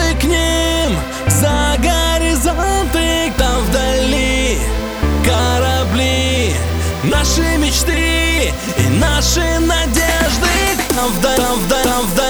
бы к ним За горизонты там вдали Корабли. Наши мечты и наши надежды Там вдали, там вдали, там вдали